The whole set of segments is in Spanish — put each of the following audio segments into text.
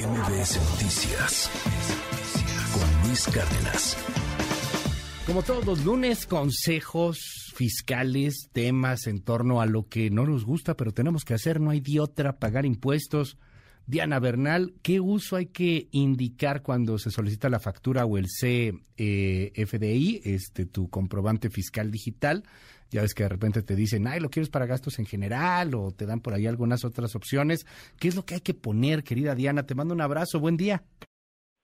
MBS Noticias con Luis Cárdenas. Como todos los lunes, consejos fiscales, temas en torno a lo que no nos gusta, pero tenemos que hacer, no hay de otra, pagar impuestos. Diana Bernal, ¿qué uso hay que indicar cuando se solicita la factura o el CFDI, este, tu comprobante fiscal digital? Ya ves que de repente te dicen, ay, lo quieres para gastos en general o te dan por ahí algunas otras opciones. ¿Qué es lo que hay que poner, querida Diana? Te mando un abrazo, buen día.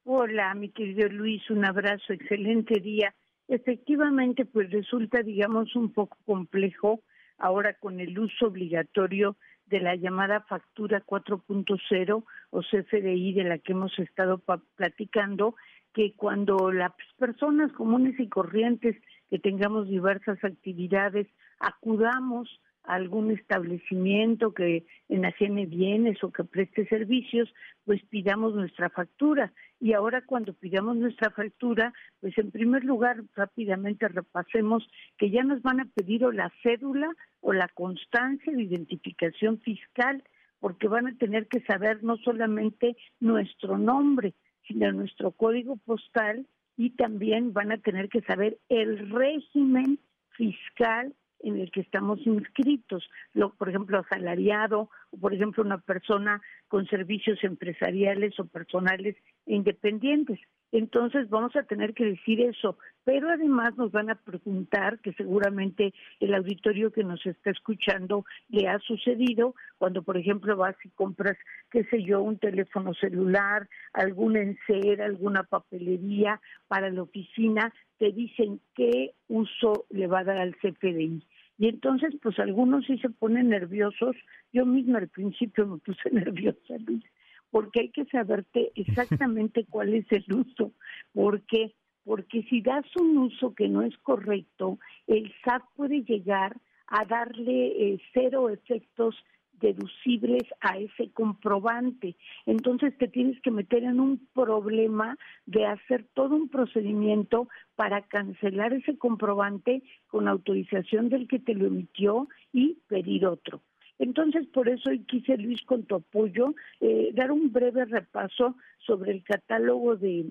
Hola, mi querido Luis, un abrazo, excelente día. Efectivamente, pues resulta, digamos, un poco complejo ahora con el uso obligatorio de la llamada factura 4.0 o CFDI de la que hemos estado platicando, que cuando las personas comunes y corrientes que tengamos diversas actividades acudamos a algún establecimiento que enajene bienes o que preste servicios, pues pidamos nuestra factura. Y ahora cuando pidamos nuestra factura, pues en primer lugar rápidamente repasemos que ya nos van a pedir o la cédula o la constancia de identificación fiscal, porque van a tener que saber no solamente nuestro nombre, sino nuestro código postal y también van a tener que saber el régimen fiscal en el que estamos inscritos, lo, por ejemplo, asalariado, por ejemplo, una persona con servicios empresariales o personales independientes. Entonces vamos a tener que decir eso, pero además nos van a preguntar, que seguramente el auditorio que nos está escuchando le ha sucedido, cuando por ejemplo vas y compras, qué sé yo, un teléfono celular, algún encer, alguna papelería para la oficina, te dicen qué uso le va a dar al CFDI. Y entonces, pues algunos sí se ponen nerviosos. Yo misma al principio me puse nerviosa, Luis, porque hay que saberte exactamente cuál es el uso. porque Porque si das un uso que no es correcto, el SAT puede llegar a darle eh, cero efectos deducibles a ese comprobante. Entonces te tienes que meter en un problema de hacer todo un procedimiento para cancelar ese comprobante con autorización del que te lo emitió y pedir otro. Entonces, por eso hoy quise, Luis, con tu apoyo, eh, dar un breve repaso sobre el catálogo de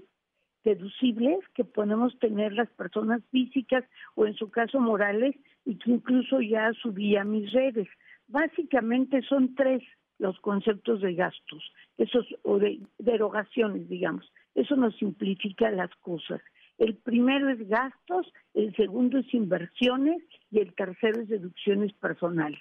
deducibles que podemos tener las personas físicas o en su caso morales y que incluso ya subí a mis redes. Básicamente son tres los conceptos de gastos, esos o de derogaciones, digamos. Eso nos simplifica las cosas. El primero es gastos, el segundo es inversiones y el tercero es deducciones personales.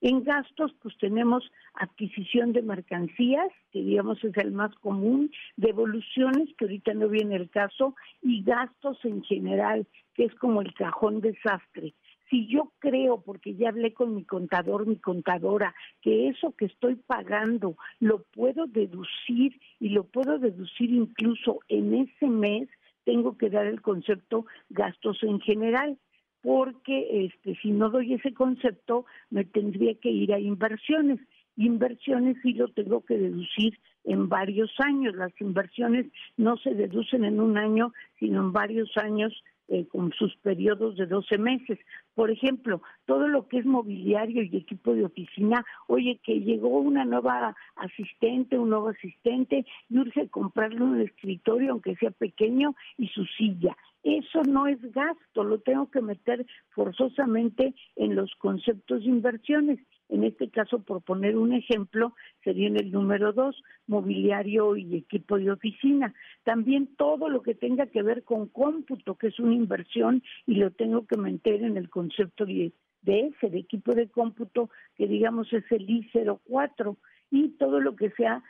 En gastos, pues tenemos adquisición de mercancías, que digamos es el más común, devoluciones, que ahorita no viene el caso, y gastos en general, que es como el cajón desastre si yo creo, porque ya hablé con mi contador, mi contadora, que eso que estoy pagando lo puedo deducir y lo puedo deducir incluso en ese mes, tengo que dar el concepto gastos en general porque este si no doy ese concepto me tendría que ir a inversiones. Inversiones sí lo tengo que deducir en varios años. Las inversiones no se deducen en un año sino en varios años eh, con sus periodos de 12 meses. Por ejemplo, todo lo que es mobiliario y equipo de oficina, oye, que llegó una nueva asistente, un nuevo asistente, y urge comprarle un escritorio, aunque sea pequeño, y su silla. Eso no es gasto, lo tengo que meter forzosamente en los conceptos de inversiones. En este caso, por poner un ejemplo, sería en el número dos, mobiliario y equipo de oficina. También todo lo que tenga que ver con cómputo, que es una inversión, y lo tengo que meter en el concepto de, ese, de equipo de cómputo, que digamos es el I04, y todo lo que sea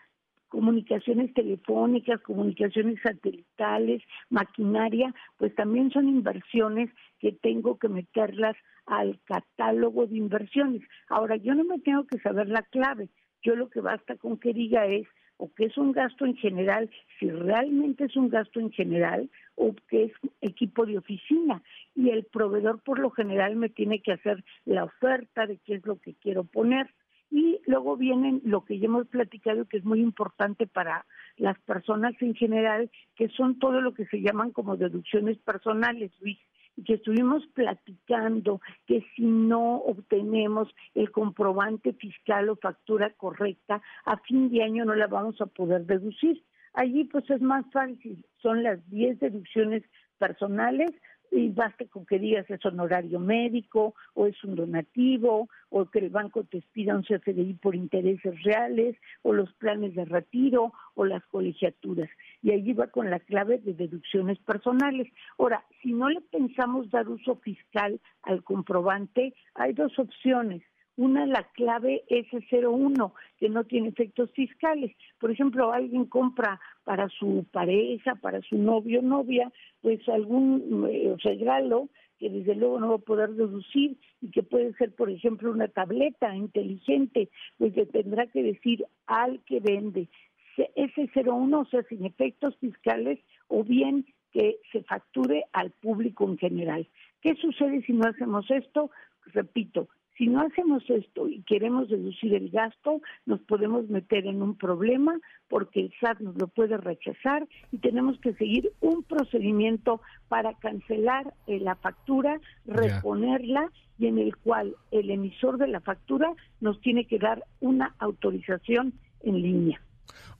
comunicaciones telefónicas, comunicaciones satelitales, maquinaria, pues también son inversiones que tengo que meterlas al catálogo de inversiones. Ahora, yo no me tengo que saber la clave, yo lo que basta con que diga es o que es un gasto en general, si realmente es un gasto en general, o que es equipo de oficina. Y el proveedor por lo general me tiene que hacer la oferta de qué es lo que quiero poner. Y luego vienen lo que ya hemos platicado, que es muy importante para las personas en general, que son todo lo que se llaman como deducciones personales, Luis, y que estuvimos platicando que si no obtenemos el comprobante fiscal o factura correcta, a fin de año no la vamos a poder deducir. Allí pues es más fácil, son las 10 deducciones personales y basta con que digas es honorario médico o es un donativo o que el banco te expida un CFDI por intereses reales o los planes de retiro o las colegiaturas. Y allí va con la clave de deducciones personales. Ahora, si no le pensamos dar uso fiscal al comprobante, hay dos opciones una, la clave S01, que no tiene efectos fiscales. Por ejemplo, alguien compra para su pareja, para su novio o novia, pues algún eh, regalo que desde luego no va a poder deducir y que puede ser, por ejemplo, una tableta inteligente, pues que tendrá que decir al que vende S01, o sea, sin efectos fiscales, o bien que se facture al público en general. ¿Qué sucede si no hacemos esto? Repito, si no hacemos esto y queremos reducir el gasto, nos podemos meter en un problema porque el SAT nos lo puede rechazar y tenemos que seguir un procedimiento para cancelar eh, la factura, reponerla y en el cual el emisor de la factura nos tiene que dar una autorización en línea.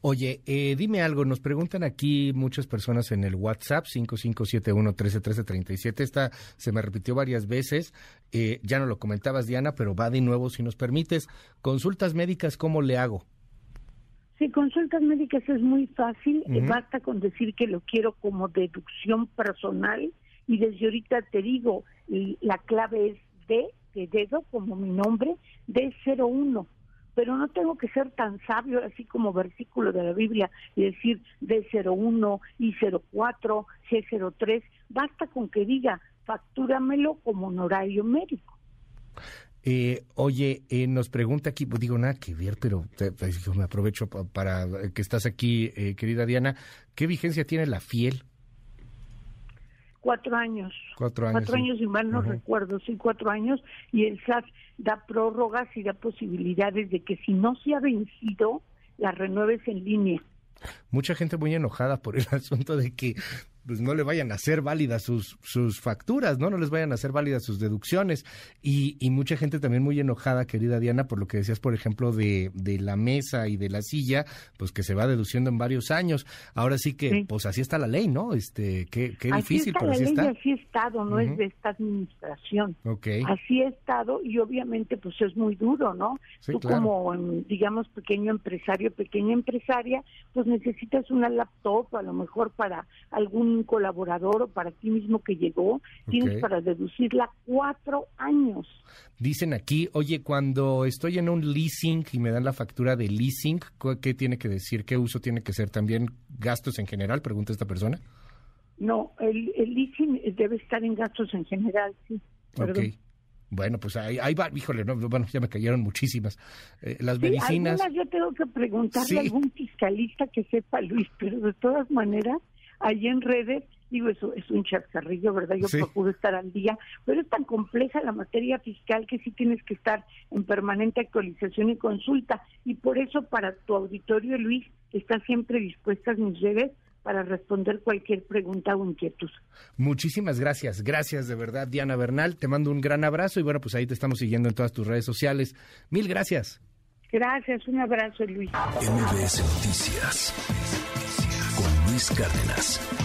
Oye, eh, dime algo, nos preguntan aquí muchas personas en el WhatsApp 5571-131337, esta se me repitió varias veces, eh, ya no lo comentabas Diana, pero va de nuevo si nos permites, consultas médicas, ¿cómo le hago? Sí, consultas médicas es muy fácil, eh, basta con decir que lo quiero como deducción personal y desde ahorita te digo, la clave es D, de dedo, como mi nombre, D01 pero no tengo que ser tan sabio así como versículo de la Biblia y decir D01, I04, G03, basta con que diga factúramelo como honorario médico. Eh, oye, eh, nos pregunta aquí, pues digo nada que ver, pero me aprovecho para que estás aquí, eh, querida Diana, ¿qué vigencia tiene la fiel? Cuatro años. Cuatro años. Cuatro años, y mal no recuerdo, sí, cuatro años. Y el SAT da prórrogas y da posibilidades de que si no se ha vencido, la renueves en línea. Mucha gente muy enojada por el asunto de que pues no le vayan a hacer válidas sus, sus facturas, ¿no? No les vayan a hacer válidas sus deducciones. Y, y mucha gente también muy enojada, querida Diana, por lo que decías, por ejemplo, de, de la mesa y de la silla, pues que se va deduciendo en varios años. Ahora sí que, pues así está la ley, ¿no? Este, qué, qué difícil, pero así está. Así ha estado, no es de esta administración. Okay. Así ha estado y obviamente pues es muy duro, ¿no? Tú como, digamos, pequeño empresario, pequeña empresaria, pues necesitas una laptop a lo mejor para algún un colaborador o para ti mismo que llegó, tienes para deducirla cuatro años. Dicen aquí, oye, cuando estoy en un leasing y me dan la factura de leasing, ¿qué tiene que decir? ¿Qué uso tiene que ser? ¿También gastos en general? Pregunta esta persona. No, el, leasing debe estar en gastos en general, sí. Ok. Bueno, pues ahí, va, híjole, no, bueno, ya me cayeron muchísimas. Eh, las medicinas. yo tengo que preguntarle a algún fiscalista que sepa, Luis, pero de todas maneras, allí en redes, digo, eso es un chascarrillo, ¿verdad? Yo procuro estar al día, pero es tan compleja la materia fiscal que sí tienes que estar en permanente actualización y consulta. Y por eso para tu auditorio, Luis, está siempre dispuestas mis redes para responder cualquier pregunta o inquietud. Muchísimas gracias, gracias de verdad, Diana Bernal. Te mando un gran abrazo y bueno, pues ahí te estamos siguiendo en todas tus redes sociales. Mil gracias. Gracias, un abrazo, Luis. MBS Noticias Luis Cárdenas.